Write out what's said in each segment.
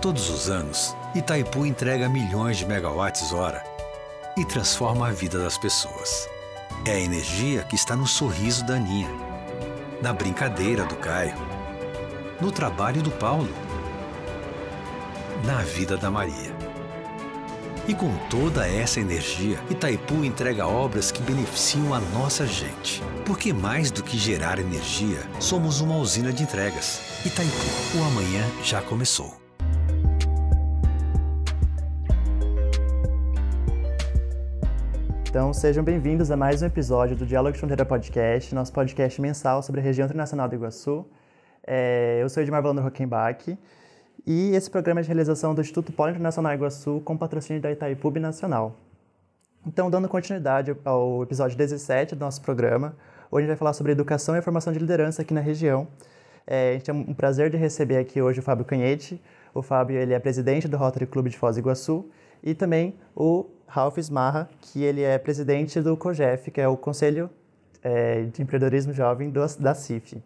Todos os anos, Itaipu entrega milhões de megawatts hora e transforma a vida das pessoas. É a energia que está no sorriso da Aninha, na brincadeira do Caio, no trabalho do Paulo, na vida da Maria. E com toda essa energia, Itaipu entrega obras que beneficiam a nossa gente. Porque mais do que gerar energia, somos uma usina de entregas. Itaipu, o amanhã já começou. Então, sejam bem-vindos a mais um episódio do Diálogo de Fronteira Podcast, nosso podcast mensal sobre a região internacional do Iguaçu. É, eu sou Edmar Valando Rockenbach e esse programa é de realização do Instituto Polo Internacional Iguaçu com patrocínio da Itaipu Nacional. Então, dando continuidade ao episódio 17 do nosso programa, hoje a gente vai falar sobre educação e formação de liderança aqui na região. É, a gente tem um prazer de receber aqui hoje o Fábio Canhete. O Fábio ele é presidente do Rotary Clube de Foz do Iguaçu e também o Ralph Smarra, que ele é presidente do COGEF, que é o Conselho é, de Empreendedorismo Jovem do, da CIF.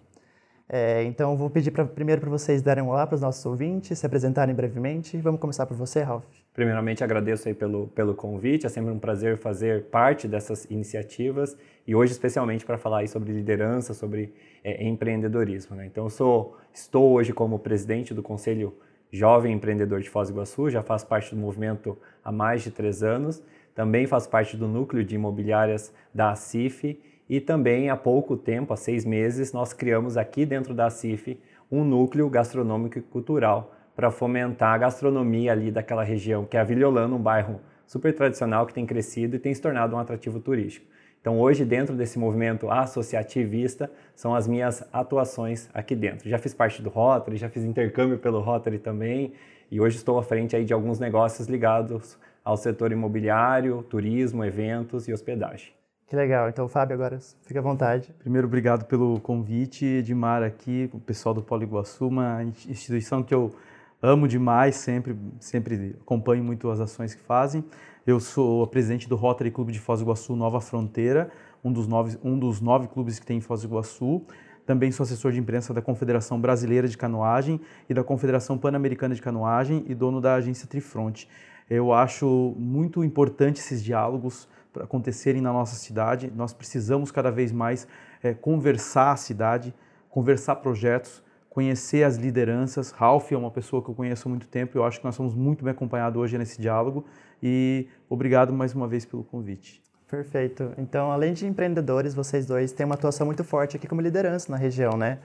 É, então, vou pedir pra, primeiro para vocês darem um olá para os nossos ouvintes, se apresentarem brevemente. Vamos começar por você, Ralph. Primeiramente, agradeço aí pelo, pelo convite. É sempre um prazer fazer parte dessas iniciativas e hoje, especialmente, para falar aí sobre liderança, sobre é, empreendedorismo. Né? Então, eu sou, estou hoje como presidente do Conselho jovem empreendedor de Foz do Iguaçu, já faço parte do movimento há mais de três anos. Também faço parte do núcleo de imobiliárias da ACIF e também há pouco tempo, há seis meses, nós criamos aqui dentro da ACIF um núcleo gastronômico e cultural para fomentar a gastronomia ali daquela região, que é a Viliolano, um bairro super tradicional que tem crescido e tem se tornado um atrativo turístico. Então, hoje, dentro desse movimento associativista, são as minhas atuações aqui dentro. Já fiz parte do Rotary, já fiz intercâmbio pelo Rotary também, e hoje estou à frente aí de alguns negócios ligados ao setor imobiliário, turismo, eventos e hospedagem. Que legal. Então, Fábio, agora fica à vontade. Primeiro, obrigado pelo convite, Edmar, aqui, o pessoal do Polo Iguaçu, uma instituição que eu amo demais, sempre, sempre acompanho muito as ações que fazem. Eu sou presidente do Rotary Clube de Foz do Iguaçu Nova Fronteira, um dos nove, um dos nove clubes que tem em Foz do Iguaçu. Também sou assessor de imprensa da Confederação Brasileira de Canoagem e da Confederação Pan-Americana de Canoagem e dono da agência Trifront. Eu acho muito importante esses diálogos para acontecerem na nossa cidade. Nós precisamos cada vez mais é, conversar a cidade, conversar projetos, conhecer as lideranças. Ralph é uma pessoa que eu conheço há muito tempo. Eu acho que nós somos muito bem acompanhados hoje nesse diálogo e obrigado mais uma vez pelo convite. Perfeito. Então, além de empreendedores, vocês dois têm uma atuação muito forte aqui como liderança na região, né?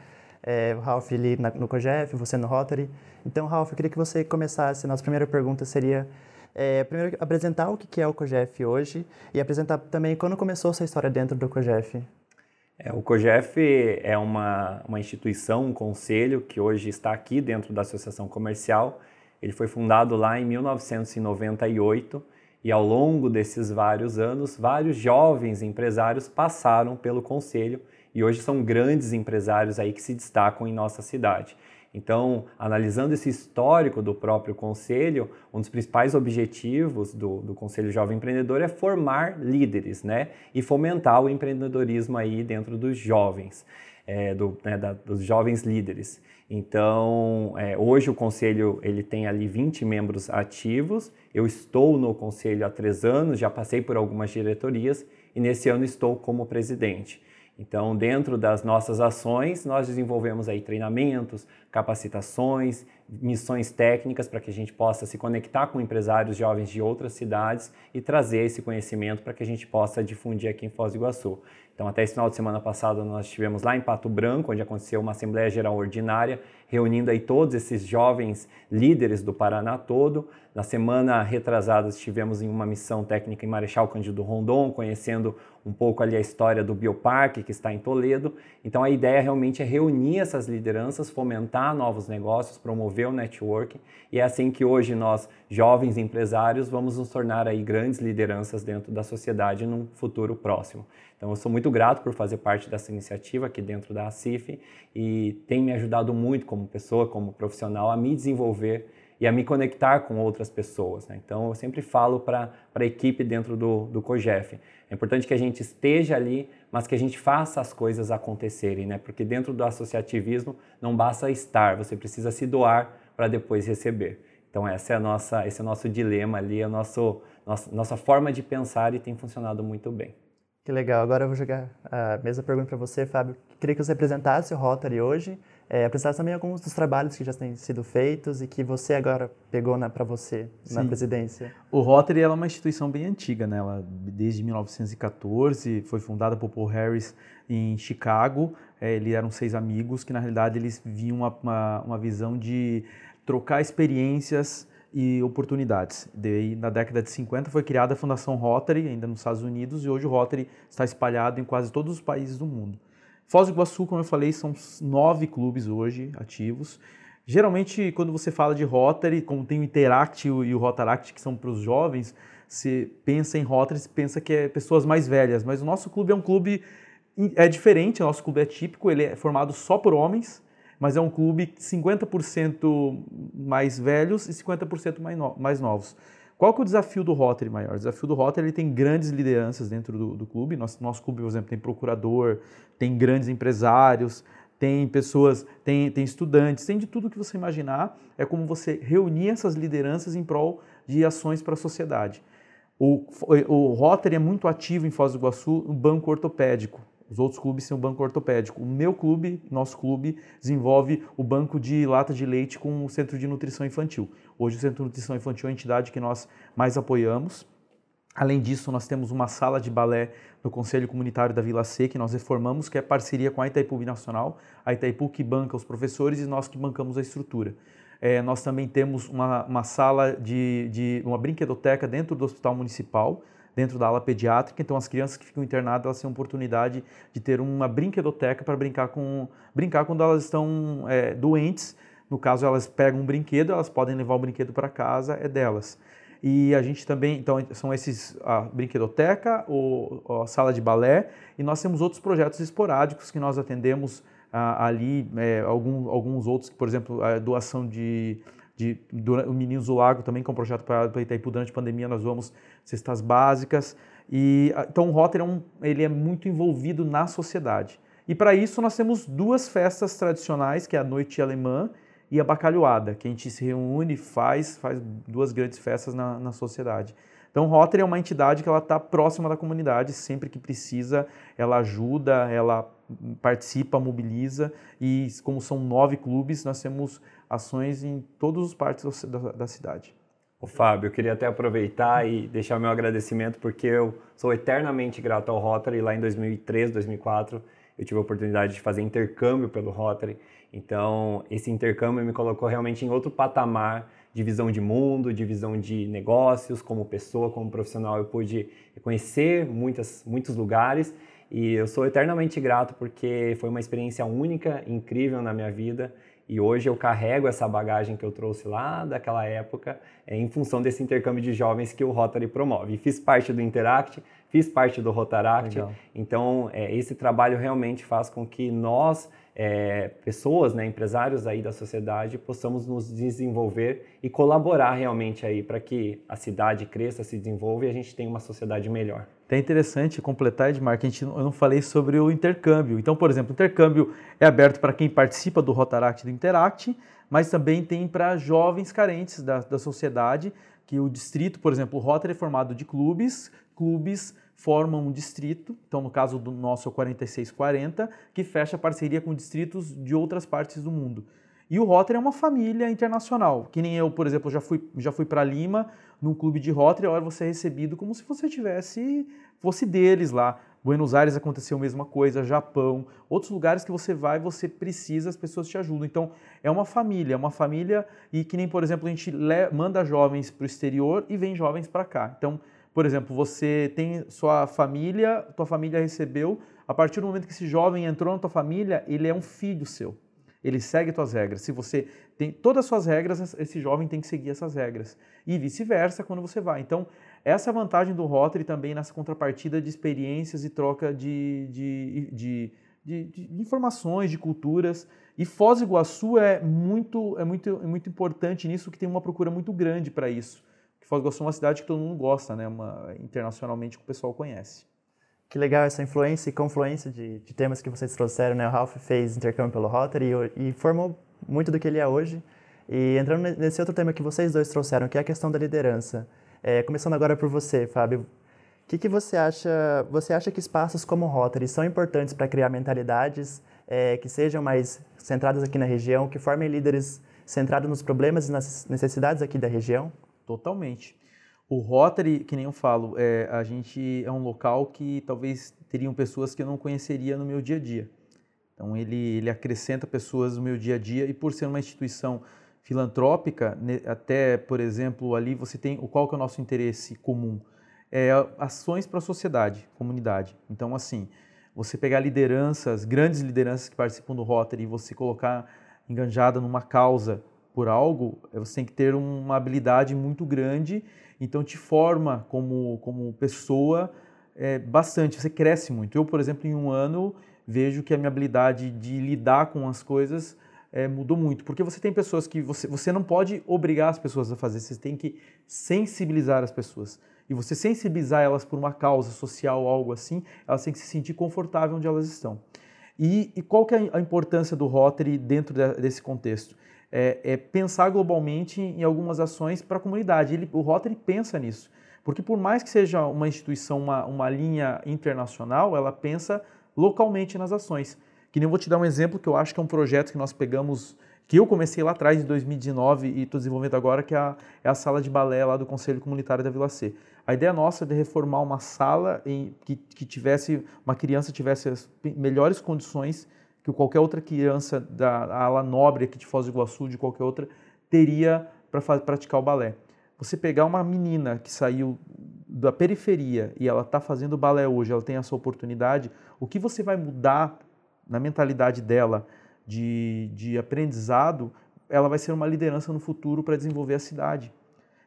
É, o Ralph ali no COGEF, você no Rotary. Então, Ralph, eu queria que você começasse. Nossa primeira pergunta seria, é, primeiro, apresentar o que é o COGEF hoje e apresentar também quando começou a sua história dentro do COGEF. É, o COGEF é uma, uma instituição, um conselho que hoje está aqui dentro da Associação Comercial ele foi fundado lá em 1998 e ao longo desses vários anos, vários jovens empresários passaram pelo conselho e hoje são grandes empresários aí que se destacam em nossa cidade. Então, analisando esse histórico do próprio conselho, um dos principais objetivos do, do Conselho Jovem Empreendedor é formar líderes, né? E fomentar o empreendedorismo aí dentro dos jovens, é, do, né, da, dos jovens líderes. Então, é, hoje o conselho ele tem ali 20 membros ativos. Eu estou no conselho há três anos, já passei por algumas diretorias e nesse ano estou como presidente. Então, dentro das nossas ações, nós desenvolvemos aí treinamentos, capacitações, missões técnicas para que a gente possa se conectar com empresários jovens de outras cidades e trazer esse conhecimento para que a gente possa difundir aqui em Foz do Iguaçu. Então, até esse final de semana passado, nós estivemos lá em Pato Branco, onde aconteceu uma Assembleia Geral Ordinária, reunindo aí todos esses jovens líderes do Paraná todo. Na semana retrasada, estivemos em uma missão técnica em Marechal Cândido Rondon, conhecendo um pouco ali a história do Bioparque, que está em Toledo. Então, a ideia realmente é reunir essas lideranças, fomentar novos negócios, promover o networking. E é assim que hoje nós, jovens empresários, vamos nos tornar aí grandes lideranças dentro da sociedade num futuro próximo. Então, eu sou muito grato por fazer parte dessa iniciativa aqui dentro da ACIF e tem me ajudado muito como pessoa, como profissional, a me desenvolver e a me conectar com outras pessoas. Né? Então, eu sempre falo para a equipe dentro do, do COGEF. É importante que a gente esteja ali, mas que a gente faça as coisas acontecerem, né? porque dentro do associativismo não basta estar, você precisa se doar para depois receber. Então essa é a nossa, esse é o nosso dilema ali, a nosso, nossa, nossa forma de pensar e tem funcionado muito bem. Que legal. Agora eu vou jogar a mesma pergunta para você, Fábio. Queria que você apresentasse o Rotary hoje, é, apresentasse também alguns dos trabalhos que já têm sido feitos e que você agora pegou para você Sim. na presidência. O Rotary é uma instituição bem antiga, né? Ela, desde 1914, foi fundada por Paul Harris em Chicago. É, eles eram seis amigos que, na realidade, eles viam uma, uma, uma visão de trocar experiências e oportunidades. Daí, na década de 50 foi criada a Fundação Rotary, ainda nos Estados Unidos, e hoje o Rotary está espalhado em quase todos os países do mundo. Foz do Iguaçu, como eu falei, são nove clubes hoje ativos. Geralmente, quando você fala de Rotary, como tem o Interact e o Rotaract, que são para os jovens, você pensa em Rotary, você pensa que é pessoas mais velhas, mas o nosso clube é um clube é diferente, o nosso clube é típico, ele é formado só por homens, mas é um clube 50% mais velhos e 50% mais, mais novos. Qual que é o desafio do Rotary maior? O desafio do Rotary ele tem grandes lideranças dentro do, do clube. Nosso, nosso clube, por exemplo, tem procurador, tem grandes empresários, tem pessoas, tem, tem estudantes, tem de tudo que você imaginar. É como você reunir essas lideranças em prol de ações para a sociedade. O, o Rotary é muito ativo em Foz do Iguaçu no banco ortopédico. Os outros clubes têm o banco ortopédico. O meu clube, nosso clube, desenvolve o banco de lata de leite com o Centro de Nutrição Infantil. Hoje o Centro de Nutrição Infantil é a entidade que nós mais apoiamos. Além disso, nós temos uma sala de balé no Conselho Comunitário da Vila C, que nós reformamos, que é parceria com a Itaipu Nacional, a Itaipu que banca os professores e nós que bancamos a estrutura. É, nós também temos uma, uma sala de, de, uma brinquedoteca dentro do Hospital Municipal, dentro da ala pediátrica, então as crianças que ficam internadas elas têm a oportunidade de ter uma brinquedoteca para brincar com brincar quando elas estão é, doentes. No caso, elas pegam um brinquedo, elas podem levar o brinquedo para casa, é delas. E a gente também, então, são esses a brinquedoteca, o, a sala de balé, e nós temos outros projetos esporádicos que nós atendemos ali, é, algum, alguns outros, por exemplo, a doação de de, o Meninos do Lago também, que é um projeto para Itaipu durante a pandemia, nós vamos cestas básicas. E, então o Rotary é, um, ele é muito envolvido na sociedade. E para isso nós temos duas festas tradicionais, que é a Noite Alemã e a Bacalhoada, que a gente se reúne faz, faz duas grandes festas na, na sociedade. Então, Rotary é uma entidade que ela está próxima da comunidade, sempre que precisa, ela ajuda, ela participa, mobiliza e como são nove clubes, nós temos ações em todas as partes da, da cidade. O Fábio, eu queria até aproveitar e deixar meu agradecimento porque eu sou eternamente grato ao Rotary. Lá em 2003, 2004, eu tive a oportunidade de fazer intercâmbio pelo Rotary. Então, esse intercâmbio me colocou realmente em outro patamar de visão de mundo, de visão de negócios, como pessoa, como profissional. Eu pude conhecer muitas, muitos lugares e eu sou eternamente grato porque foi uma experiência única, incrível na minha vida. E hoje eu carrego essa bagagem que eu trouxe lá daquela época é, em função desse intercâmbio de jovens que o Rotary promove. E fiz parte do Interact, fiz parte do Rotaract. Legal. Então, é, esse trabalho realmente faz com que nós, é, pessoas, né, empresários aí da sociedade, possamos nos desenvolver e colaborar realmente aí para que a cidade cresça, se desenvolva e a gente tenha uma sociedade melhor. É interessante completar, Edmar, que a gente, eu não falei sobre o intercâmbio. Então, por exemplo, o intercâmbio é aberto para quem participa do Rotaract do Interact, mas também tem para jovens carentes da, da sociedade, que o distrito, por exemplo, o Rotary é formado de clubes, clubes formam um distrito, então no caso do nosso é o 4640, que fecha parceria com distritos de outras partes do mundo. E o Rotary é uma família internacional, que nem eu, por exemplo, já fui, já fui para Lima, num clube de Rotary, a hora você é recebido como se você tivesse, fosse deles lá. Buenos Aires aconteceu a mesma coisa, Japão, outros lugares que você vai, você precisa, as pessoas te ajudam. Então, é uma família, é uma família e que nem, por exemplo, a gente manda jovens para o exterior e vem jovens para cá. Então, por exemplo, você tem sua família, tua família recebeu, a partir do momento que esse jovem entrou na tua família, ele é um filho seu ele segue tuas regras. Se você tem todas as suas regras, esse jovem tem que seguir essas regras. E vice-versa quando você vai. Então, essa é a vantagem do Rotary também nessa contrapartida de experiências e troca de, de, de, de, de informações, de culturas. E Foz do Iguaçu é muito, é, muito, é muito importante nisso, que tem uma procura muito grande para isso. Foz do Iguaçu é uma cidade que todo mundo gosta, né? Uma, internacionalmente que o pessoal conhece. Que legal essa influência e confluência de, de temas que vocês trouxeram, né? O Ralph fez intercâmbio pelo Rotary e, e, formou muito do que ele é hoje. E entrando nesse outro tema que vocês dois trouxeram, que é a questão da liderança. É, começando agora por você, Fábio. O que, que você acha? Você acha que espaços como o Rotary são importantes para criar mentalidades é, que sejam mais centradas aqui na região, que formem líderes centrados nos problemas e nas necessidades aqui da região? Totalmente. O Rotary, que nem eu falo, é, a gente é um local que talvez teriam pessoas que eu não conheceria no meu dia a dia. Então ele, ele acrescenta pessoas no meu dia a dia e por ser uma instituição filantrópica, até, por exemplo, ali você tem o qual que é o nosso interesse comum? É ações para a sociedade, comunidade. Então, assim, você pegar lideranças, grandes lideranças que participam do Rotary e você colocar enganjada numa causa por algo, é, você tem que ter uma habilidade muito grande, então te forma como, como pessoa é, bastante, você cresce muito. Eu, por exemplo, em um ano vejo que a minha habilidade de lidar com as coisas é, mudou muito. Porque você tem pessoas que você, você não pode obrigar as pessoas a fazer, você tem que sensibilizar as pessoas. E você sensibilizar elas por uma causa social algo assim, elas têm que se sentir confortável onde elas estão. E, e qual que é a importância do Rotary dentro de, desse contexto? É, é, pensar globalmente em algumas ações para a comunidade. Ele, o Rotary pensa nisso. Porque por mais que seja uma instituição, uma, uma linha internacional, ela pensa localmente nas ações. Que nem eu vou te dar um exemplo que eu acho que é um projeto que nós pegamos, que eu comecei lá atrás, em 2019, e estou desenvolvendo agora, que é a, é a, sala de balé lá do Conselho Comunitário da Vila C. A ideia nossa é de reformar uma sala em, que, que tivesse, uma criança tivesse as melhores condições que qualquer outra criança da ala nobre aqui de Foz do Iguaçu, de qualquer outra, teria para praticar o balé. Você pegar uma menina que saiu da periferia e ela está fazendo balé hoje, ela tem essa oportunidade, o que você vai mudar na mentalidade dela de, de aprendizado, ela vai ser uma liderança no futuro para desenvolver a cidade.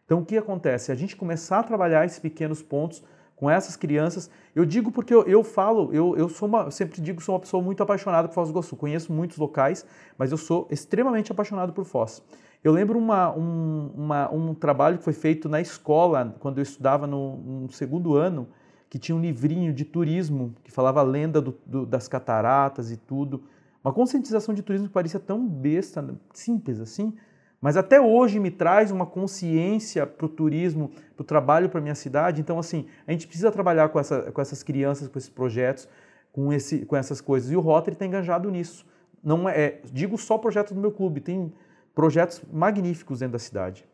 Então, o que acontece? A gente começar a trabalhar esses pequenos pontos com essas crianças. Eu digo porque eu, eu falo, eu, eu sou uma, eu sempre digo que sou uma pessoa muito apaixonada por Foz do Iguaçu. Conheço muitos locais, mas eu sou extremamente apaixonado por Foz. Eu lembro uma, um, uma, um trabalho que foi feito na escola, quando eu estudava no, no segundo ano, que tinha um livrinho de turismo que falava a lenda do, do, das cataratas e tudo. Uma conscientização de turismo que parecia tão besta, simples assim, mas até hoje me traz uma consciência para o turismo, para o trabalho para minha cidade. Então, assim, a gente precisa trabalhar com, essa, com essas crianças, com esses projetos, com, esse, com essas coisas. E o Rotary está engajado nisso. Não é, é, digo só projetos do meu clube, tem projetos magníficos dentro da cidade.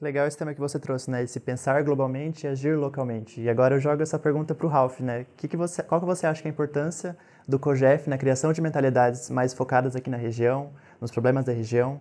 Legal esse tema que você trouxe, né? Esse pensar globalmente e agir localmente. E agora eu jogo essa pergunta para o Ralph, né? Que que você, qual que você acha que é a importância do COGEF na criação de mentalidades mais focadas aqui na região, nos problemas da região?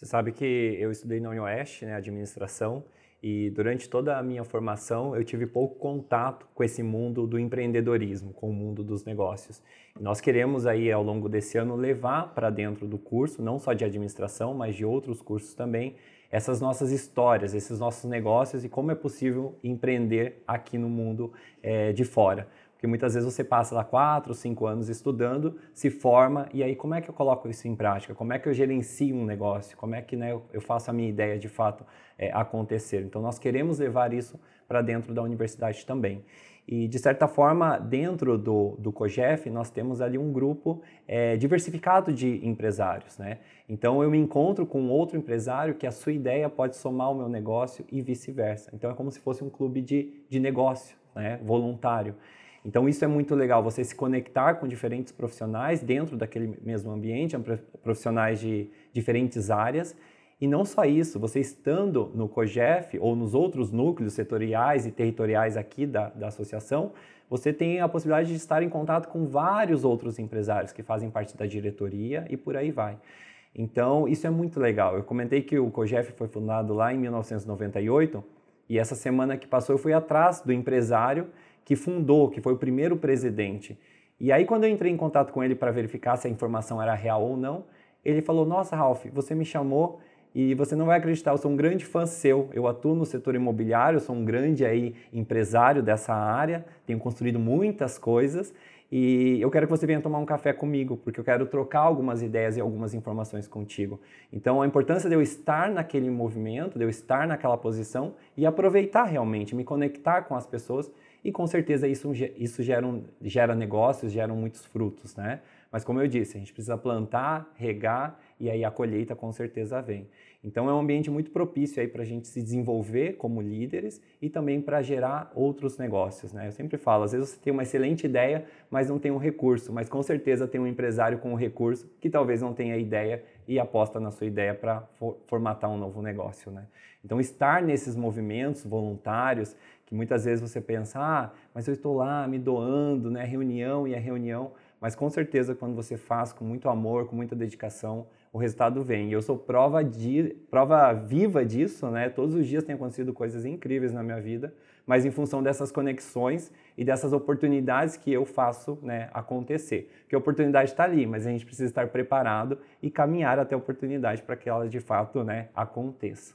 Você sabe que eu estudei na Unioeste, né, administração, e durante toda a minha formação eu tive pouco contato com esse mundo do empreendedorismo, com o mundo dos negócios. E nós queremos aí ao longo desse ano levar para dentro do curso, não só de administração, mas de outros cursos também, essas nossas histórias, esses nossos negócios e como é possível empreender aqui no mundo é, de fora. Porque muitas vezes você passa lá quatro, cinco anos estudando, se forma, e aí como é que eu coloco isso em prática? Como é que eu gerencio um negócio? Como é que né, eu faço a minha ideia de fato é, acontecer? Então nós queremos levar isso para dentro da universidade também. E, de certa forma, dentro do, do COGEF, nós temos ali um grupo é, diversificado de empresários. Né? Então, eu me encontro com outro empresário que a sua ideia pode somar ao meu negócio e vice-versa. Então, é como se fosse um clube de, de negócio, né? voluntário. Então, isso é muito legal, você se conectar com diferentes profissionais dentro daquele mesmo ambiente, profissionais de diferentes áreas, e não só isso, você estando no COGEF ou nos outros núcleos setoriais e territoriais aqui da, da associação, você tem a possibilidade de estar em contato com vários outros empresários que fazem parte da diretoria e por aí vai. Então, isso é muito legal. Eu comentei que o COGEF foi fundado lá em 1998 e essa semana que passou eu fui atrás do empresário que fundou, que foi o primeiro presidente. E aí, quando eu entrei em contato com ele para verificar se a informação era real ou não, ele falou: Nossa, Ralph, você me chamou e você não vai acreditar, eu sou um grande fã seu. Eu atuo no setor imobiliário, sou um grande aí empresário dessa área, tenho construído muitas coisas e eu quero que você venha tomar um café comigo, porque eu quero trocar algumas ideias e algumas informações contigo. Então, a importância de eu estar naquele movimento, de eu estar naquela posição e aproveitar realmente, me conectar com as pessoas e com certeza isso, isso gera, um, gera negócios, gera muitos frutos, né? Mas como eu disse, a gente precisa plantar, regar e aí a colheita com certeza vem. Então é um ambiente muito propício aí para a gente se desenvolver como líderes e também para gerar outros negócios. Né? Eu sempre falo, às vezes você tem uma excelente ideia, mas não tem um recurso, mas com certeza tem um empresário com um recurso que talvez não tenha ideia e aposta na sua ideia para for formatar um novo negócio. Né? Então estar nesses movimentos voluntários, que muitas vezes você pensa, ah, mas eu estou lá me doando, né? reunião e a reunião, mas com certeza quando você faz com muito amor, com muita dedicação, o resultado vem. E eu sou prova, de, prova viva disso, né? Todos os dias tem acontecido coisas incríveis na minha vida, mas em função dessas conexões e dessas oportunidades que eu faço né, acontecer. Porque a oportunidade está ali, mas a gente precisa estar preparado e caminhar até a oportunidade para que ela de fato né, aconteça.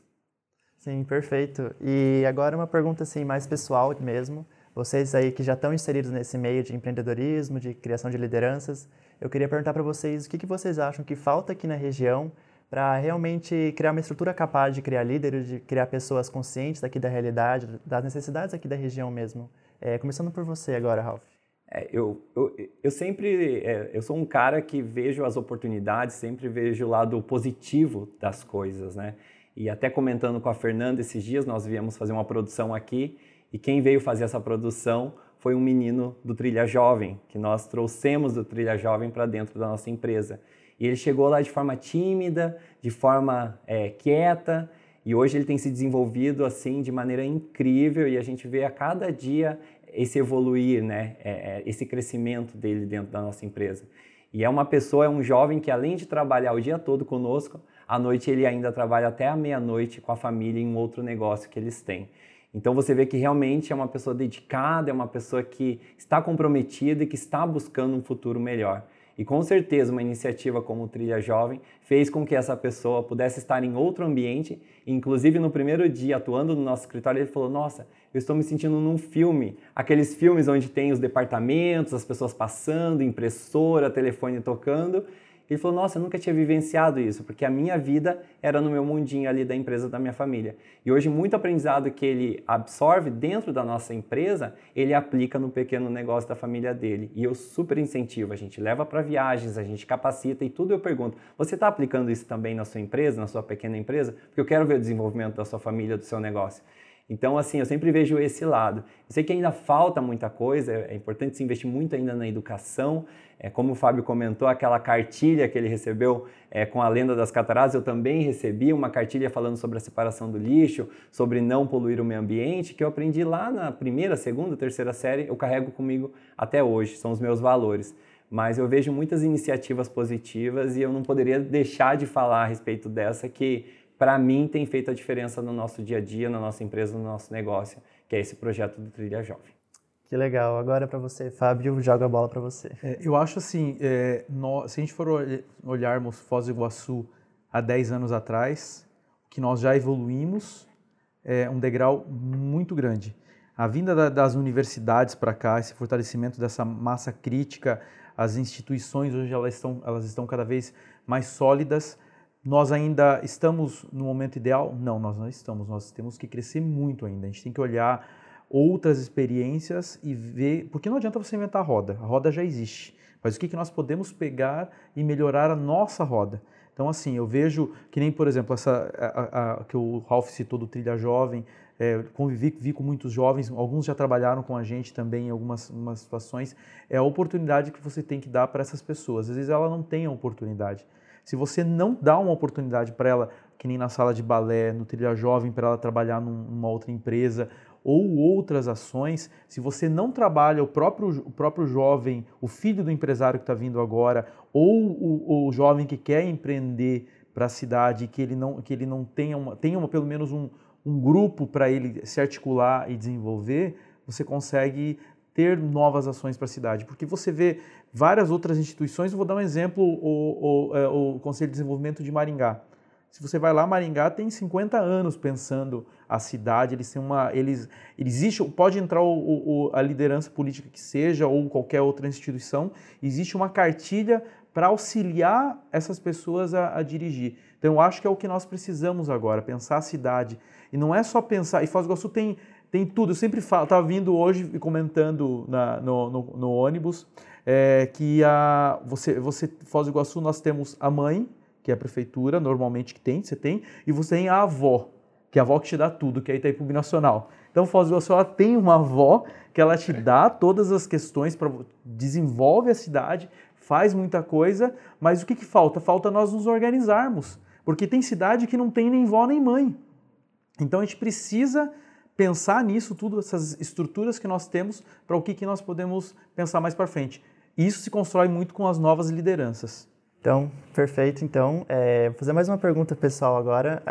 Sim, perfeito. E agora uma pergunta assim mais pessoal mesmo. Vocês aí que já estão inseridos nesse meio de empreendedorismo, de criação de lideranças, eu queria perguntar para vocês o que, que vocês acham que falta aqui na região para realmente criar uma estrutura capaz de criar líderes, de criar pessoas conscientes aqui da realidade, das necessidades aqui da região mesmo. É, começando por você agora, Ralph. É, eu, eu, eu, sempre é, eu sou um cara que vejo as oportunidades, sempre vejo o lado positivo das coisas, né? E até comentando com a Fernanda esses dias, nós viemos fazer uma produção aqui e quem veio fazer essa produção foi um menino do Trilha Jovem, que nós trouxemos do Trilha Jovem para dentro da nossa empresa. E ele chegou lá de forma tímida, de forma é, quieta, e hoje ele tem se desenvolvido assim de maneira incrível e a gente vê a cada dia esse evoluir, né? É, é, esse crescimento dele dentro da nossa empresa. E é uma pessoa, é um jovem que além de trabalhar o dia todo conosco, à noite ele ainda trabalha até a meia-noite com a família em um outro negócio que eles têm. Então você vê que realmente é uma pessoa dedicada, é uma pessoa que está comprometida e que está buscando um futuro melhor. E com certeza uma iniciativa como o Trilha Jovem fez com que essa pessoa pudesse estar em outro ambiente. Inclusive no primeiro dia atuando no nosso escritório, ele falou: "Nossa, eu estou me sentindo num filme, aqueles filmes onde tem os departamentos, as pessoas passando, impressora, telefone tocando". Ele falou: Nossa, eu nunca tinha vivenciado isso, porque a minha vida era no meu mundinho ali da empresa da minha família. E hoje, muito aprendizado que ele absorve dentro da nossa empresa, ele aplica no pequeno negócio da família dele. E eu super incentivo: a gente leva para viagens, a gente capacita e tudo eu pergunto: Você está aplicando isso também na sua empresa, na sua pequena empresa? Porque eu quero ver o desenvolvimento da sua família, do seu negócio. Então, assim, eu sempre vejo esse lado. Eu sei que ainda falta muita coisa, é importante se investir muito ainda na educação. É, como o Fábio comentou, aquela cartilha que ele recebeu é, com a lenda das cataratas, eu também recebi uma cartilha falando sobre a separação do lixo, sobre não poluir o meio ambiente, que eu aprendi lá na primeira, segunda, terceira série, eu carrego comigo até hoje, são os meus valores. Mas eu vejo muitas iniciativas positivas e eu não poderia deixar de falar a respeito dessa que para mim, tem feito a diferença no nosso dia a dia, na nossa empresa, no nosso negócio, que é esse projeto do Trilha Jovem. Que legal. Agora para você, Fábio, joga a bola para você. É, eu acho assim, é, nós, se a gente for olharmos Foz do Iguaçu há 10 anos atrás, que nós já evoluímos é um degrau muito grande. A vinda da, das universidades para cá, esse fortalecimento dessa massa crítica, as instituições hoje elas estão, elas estão cada vez mais sólidas, nós ainda estamos no momento ideal? Não, nós não estamos. Nós temos que crescer muito ainda. A gente tem que olhar outras experiências e ver. Porque não adianta você inventar a roda, a roda já existe. Mas o que, que nós podemos pegar e melhorar a nossa roda? Então, assim, eu vejo que nem, por exemplo, essa a, a, que o Ralph citou do Trilha Jovem, é, convivi vi com muitos jovens, alguns já trabalharam com a gente também em algumas situações. É a oportunidade que você tem que dar para essas pessoas. Às vezes ela não tem a oportunidade. Se você não dá uma oportunidade para ela, que nem na sala de balé, no trilha jovem, para ela trabalhar numa outra empresa, ou outras ações, se você não trabalha o próprio, o próprio jovem, o filho do empresário que está vindo agora, ou o, o, jovem que quer empreender para a cidade, que ele não, que ele não tenha, uma, tenha uma, pelo menos um, um grupo para ele se articular e desenvolver, você consegue ter novas ações para a cidade. Porque você vê várias outras instituições, eu vou dar um exemplo, o, o, é, o, Conselho de Desenvolvimento de Maringá. Se você vai lá, Maringá tem 50 anos pensando a cidade, eles têm uma. Eles, existe, pode entrar o, a liderança política que seja, ou qualquer outra instituição, existe uma cartilha para auxiliar essas pessoas a, a, dirigir. Então, eu acho que é o que nós precisamos agora, pensar a cidade. E não é só pensar. E Foz do Iguaçu tem tem tudo. Eu sempre falo, estava vindo hoje e comentando na, no, no, no, ônibus, é que a, você, você, Foz do Iguaçu, nós temos a mãe, que é a prefeitura, normalmente que tem, você tem, e você tem a avó, que é a avó que te dá tudo, que é a Itaipu Nacional. Então, Foz do Iguaçu, ela tem uma avó que ela te dá todas as questões, pra, desenvolve a cidade, faz muita coisa, mas o que, que falta? Falta nós nos organizarmos, porque tem cidade que não tem nem vó nem mãe. Então, a gente precisa pensar nisso tudo, essas estruturas que nós temos, para o que, que nós podemos pensar mais para frente. Isso se constrói muito com as novas lideranças. Então, perfeito. Então, é, vou fazer mais uma pergunta pessoal agora.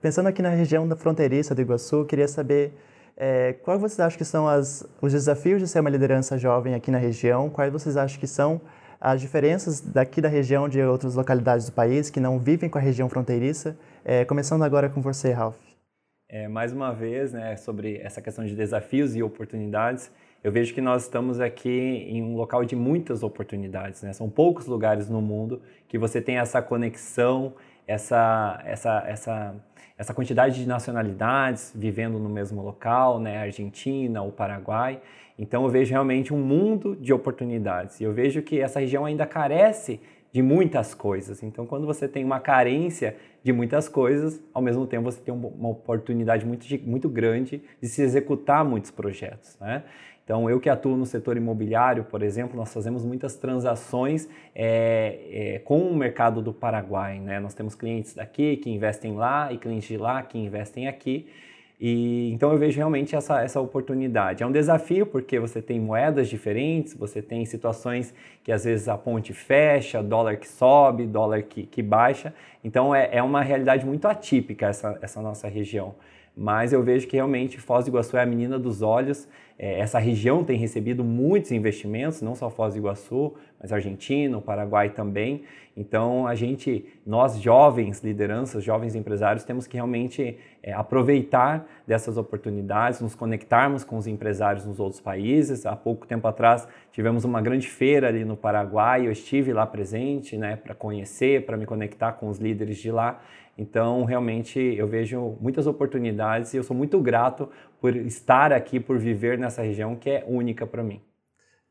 Pensando aqui na região da fronteiriça do Iguaçu, queria saber é, quais vocês acham que são as, os desafios de ser uma liderança jovem aqui na região? Quais vocês acham que são as diferenças daqui da região de outras localidades do país que não vivem com a região fronteiriça? É, começando agora com você, Ralph. É, mais uma vez, né, sobre essa questão de desafios e oportunidades, eu vejo que nós estamos aqui em um local de muitas oportunidades. Né? São poucos lugares no mundo que você tem essa conexão, essa, essa, essa, essa quantidade de nacionalidades vivendo no mesmo local, né? Argentina, o Paraguai. Então eu vejo realmente um mundo de oportunidades. E eu vejo que essa região ainda carece de muitas coisas. Então, quando você tem uma carência de muitas coisas, ao mesmo tempo você tem uma oportunidade muito, muito grande de se executar muitos projetos. Né? Então, eu que atuo no setor imobiliário, por exemplo, nós fazemos muitas transações é, é, com o mercado do Paraguai. Né? Nós temos clientes daqui que investem lá e clientes de lá que investem aqui. E, então eu vejo realmente essa, essa oportunidade. É um desafio porque você tem moedas diferentes, você tem situações que às vezes a ponte fecha, dólar que sobe, dólar que, que baixa. Então é, é uma realidade muito atípica essa, essa nossa região. Mas eu vejo que realmente Foz do Iguaçu é a menina dos olhos. É, essa região tem recebido muitos investimentos, não só Foz do Iguaçu, mas Argentina, o Paraguai também. Então, a gente, nós jovens lideranças, jovens empresários, temos que realmente é, aproveitar dessas oportunidades, nos conectarmos com os empresários nos outros países. Há pouco tempo atrás tivemos uma grande feira ali no Paraguai, eu estive lá presente, né, para conhecer, para me conectar com os líderes de lá. Então, realmente, eu vejo muitas oportunidades e eu sou muito grato por estar aqui, por viver nessa região que é única para mim.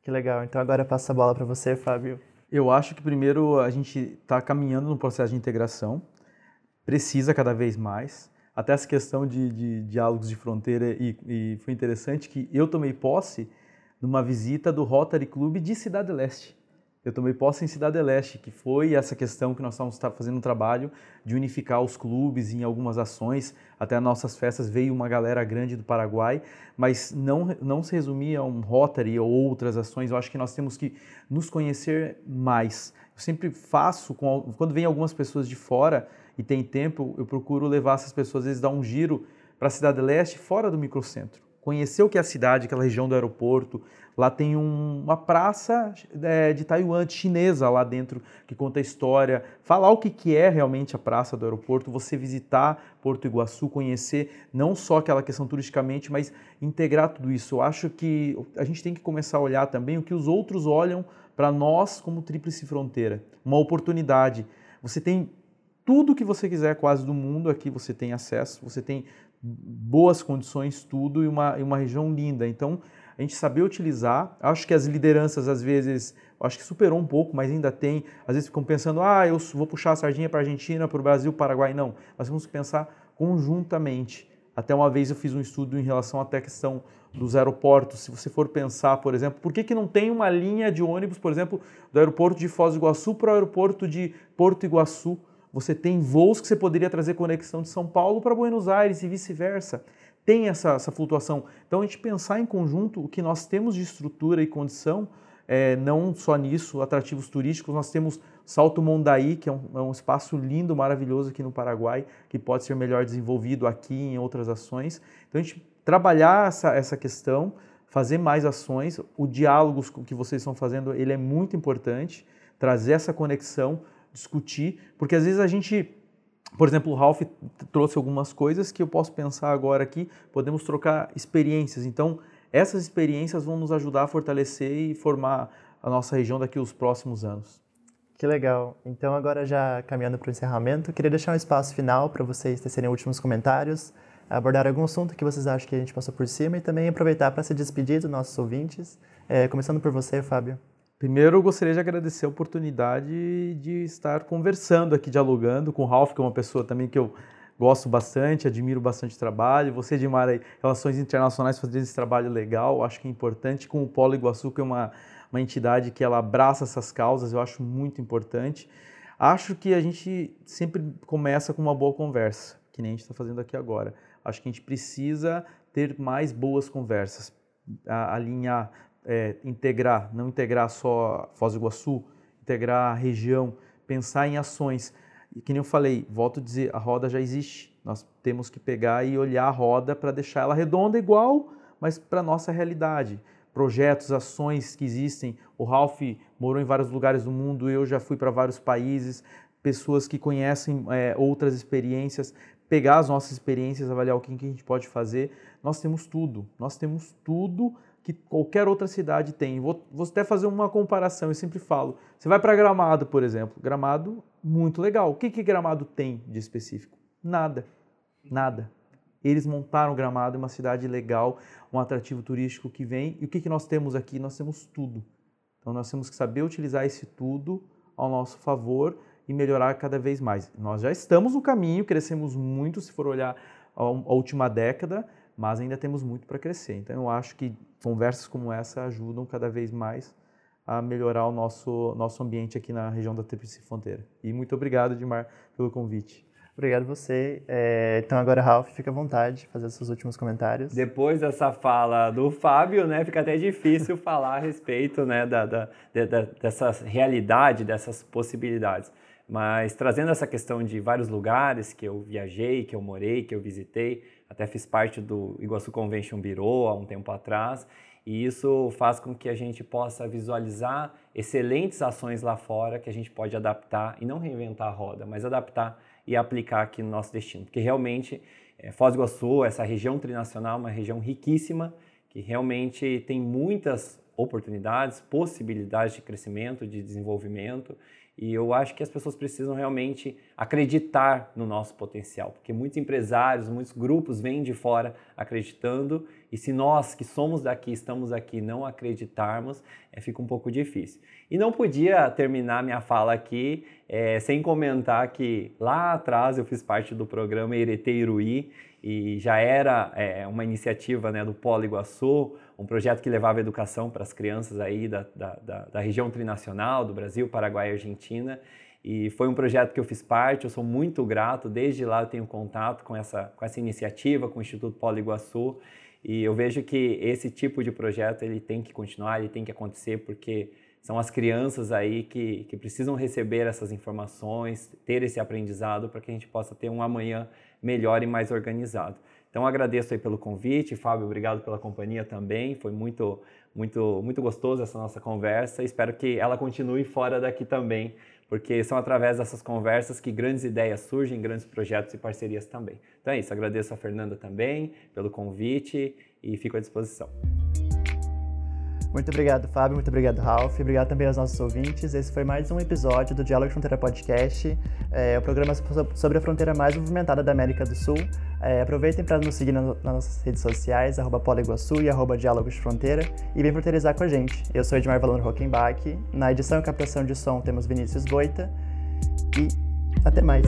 Que legal. Então, agora passa a bola para você, Fábio. Eu acho que primeiro a gente está caminhando no processo de integração, precisa cada vez mais. Até essa questão de, de diálogos de fronteira, e, e foi interessante que eu tomei posse numa visita do Rotary Club de Cidade Leste eu tomei posse em Cidade Leste, que foi essa questão que nós estávamos fazendo um trabalho de unificar os clubes em algumas ações. Até as nossas festas veio uma galera grande do Paraguai, mas não, não se resumia a um Rotary ou outras ações. Eu acho que nós temos que nos conhecer mais. Eu sempre faço, com, quando vem algumas pessoas de fora e tem tempo, eu procuro levar essas pessoas, às vezes, dar um giro para a Cidade Leste, fora do microcentro conhecer o que é a cidade, aquela região do aeroporto. Lá tem um, uma praça é, de Taiwan, chinesa lá dentro, que conta a história. Falar o que, que é realmente a praça do aeroporto, você visitar Porto Iguaçu, conhecer não só aquela questão turisticamente, mas integrar tudo isso. Eu acho que a gente tem que começar a olhar também o que os outros olham para nós como Tríplice Fronteira. Uma oportunidade. Você tem tudo que você quiser quase do mundo aqui você tem acesso, você tem boas condições, tudo, e uma, e uma região linda. Então, a gente saber utilizar, acho que as lideranças às vezes, acho que superou um pouco, mas ainda tem, às vezes ficam pensando, ah, eu vou puxar a sardinha para a Argentina, para o Brasil, Paraguai, não. Nós temos que pensar conjuntamente. Até uma vez eu fiz um estudo em relação até a questão dos aeroportos. Se você for pensar, por exemplo, por que, que não tem uma linha de ônibus, por exemplo, do aeroporto de Foz do Iguaçu para o aeroporto de Porto Iguaçu? Você tem voos que você poderia trazer conexão de São Paulo para Buenos Aires e vice-versa. Tem essa, essa, flutuação. Então, a gente pensar em conjunto o que nós temos de estrutura e condição, é, não só nisso, atrativos turísticos, nós temos Salto Mondaí, que é um, é um, espaço lindo, maravilhoso aqui no Paraguai, que pode ser melhor desenvolvido aqui em outras ações. Então, a gente trabalhar essa, essa questão, fazer mais ações, o diálogo que vocês estão fazendo, ele é muito importante, trazer essa conexão, discutir, porque às vezes a gente, por exemplo, o Ralph trouxe algumas coisas que eu posso pensar agora aqui, podemos trocar experiências. Então, essas experiências vão nos ajudar a fortalecer e formar a nossa região daqui os próximos anos. Que legal. Então, agora já caminhando para o encerramento, queria deixar um espaço final para vocês tecerem últimos comentários, abordar algum assunto que vocês acham que a gente passou por cima e também aproveitar para se despedir dos nossos ouvintes. É, começando por você, Fábio. Primeiro, eu gostaria de agradecer a oportunidade de estar conversando aqui, dialogando com o Ralph, que é uma pessoa também que eu gosto bastante, admiro bastante o trabalho. Você, Edmar, Relações Internacionais, fazendo esse trabalho legal, acho que é importante. Com o Polo Iguaçu, que é uma, uma entidade que ela abraça essas causas, eu acho muito importante. Acho que a gente sempre começa com uma boa conversa, que nem a gente está fazendo aqui agora. Acho que a gente precisa ter mais boas conversas, alinhar, é, integrar, não integrar só Foz do Iguaçu, integrar a região, pensar em ações. E que nem eu falei, volto a dizer, a roda já existe. Nós temos que pegar e olhar a roda para deixar ela redonda igual, mas para a nossa realidade. Projetos, ações que existem. O Ralph morou em vários lugares do mundo, eu já fui para vários países, pessoas que conhecem é, outras experiências, pegar as nossas experiências, avaliar o que, que a gente pode fazer. Nós temos tudo, nós temos tudo que qualquer outra cidade tem. Vou, vou até fazer uma comparação, eu sempre falo. Você vai para Gramado, por exemplo. Gramado, muito legal. O que, que Gramado tem de específico? Nada. Nada. Eles montaram Gramado, uma cidade legal, um atrativo turístico que vem. E o que, que nós temos aqui? Nós temos tudo. Então nós temos que saber utilizar esse tudo ao nosso favor e melhorar cada vez mais. Nós já estamos no caminho, crescemos muito se for olhar a última década, mas ainda temos muito para crescer. Então eu acho que conversas como essa ajudam cada vez mais a melhorar o nosso, nosso ambiente aqui na região da Tríplice Fronteira. E muito obrigado, Edmar, pelo convite. Obrigado você. É, então agora, Ralph, fica à vontade de fazer seus últimos comentários. Depois dessa fala do Fábio, né, fica até difícil falar a respeito né, da, da, da, dessa realidade, dessas possibilidades. Mas trazendo essa questão de vários lugares que eu viajei, que eu morei, que eu visitei, até fiz parte do Iguaçu Convention Bureau há um tempo atrás, e isso faz com que a gente possa visualizar excelentes ações lá fora que a gente pode adaptar e não reinventar a roda, mas adaptar e aplicar aqui no nosso destino. Porque realmente é, Foz do Iguaçu, essa região trinacional, é uma região riquíssima, que realmente tem muitas oportunidades, possibilidades de crescimento, de desenvolvimento e eu acho que as pessoas precisam realmente acreditar no nosso potencial, porque muitos empresários, muitos grupos vêm de fora acreditando, e se nós que somos daqui, estamos aqui, não acreditarmos, é, fica um pouco difícil. E não podia terminar minha fala aqui é, sem comentar que lá atrás eu fiz parte do programa Eretê Iruí, e já era é, uma iniciativa né, do Polo Iguaçu, um projeto que levava educação para as crianças aí da, da, da, da região trinacional, do Brasil, Paraguai e Argentina. E foi um projeto que eu fiz parte, eu sou muito grato, desde lá eu tenho contato com essa, com essa iniciativa, com o Instituto Polo Iguaçu, e eu vejo que esse tipo de projeto ele tem que continuar, ele tem que acontecer, porque são as crianças aí que, que precisam receber essas informações, ter esse aprendizado para que a gente possa ter um amanhã melhor e mais organizado. Então agradeço aí pelo convite, Fábio, obrigado pela companhia também. Foi muito muito muito gostoso essa nossa conversa. Espero que ela continue fora daqui também, porque são através dessas conversas que grandes ideias surgem, grandes projetos e parcerias também. Então é isso, agradeço a Fernanda também pelo convite e fico à disposição. Muito obrigado, Fábio. Muito obrigado, Ralph. Obrigado também aos nossos ouvintes. Esse foi mais um episódio do Diálogo Fronteira Podcast, é, o programa sobre a fronteira mais movimentada da América do Sul. É, aproveitem para nos seguir nas nossas redes sociais, arroba Poliguaçu e arroba Diálogos de Fronteira, e vem fronteirizar com a gente. Eu sou Edmar Valor Rockenbach. Na edição e captação de som temos Vinícius Boita. E até mais!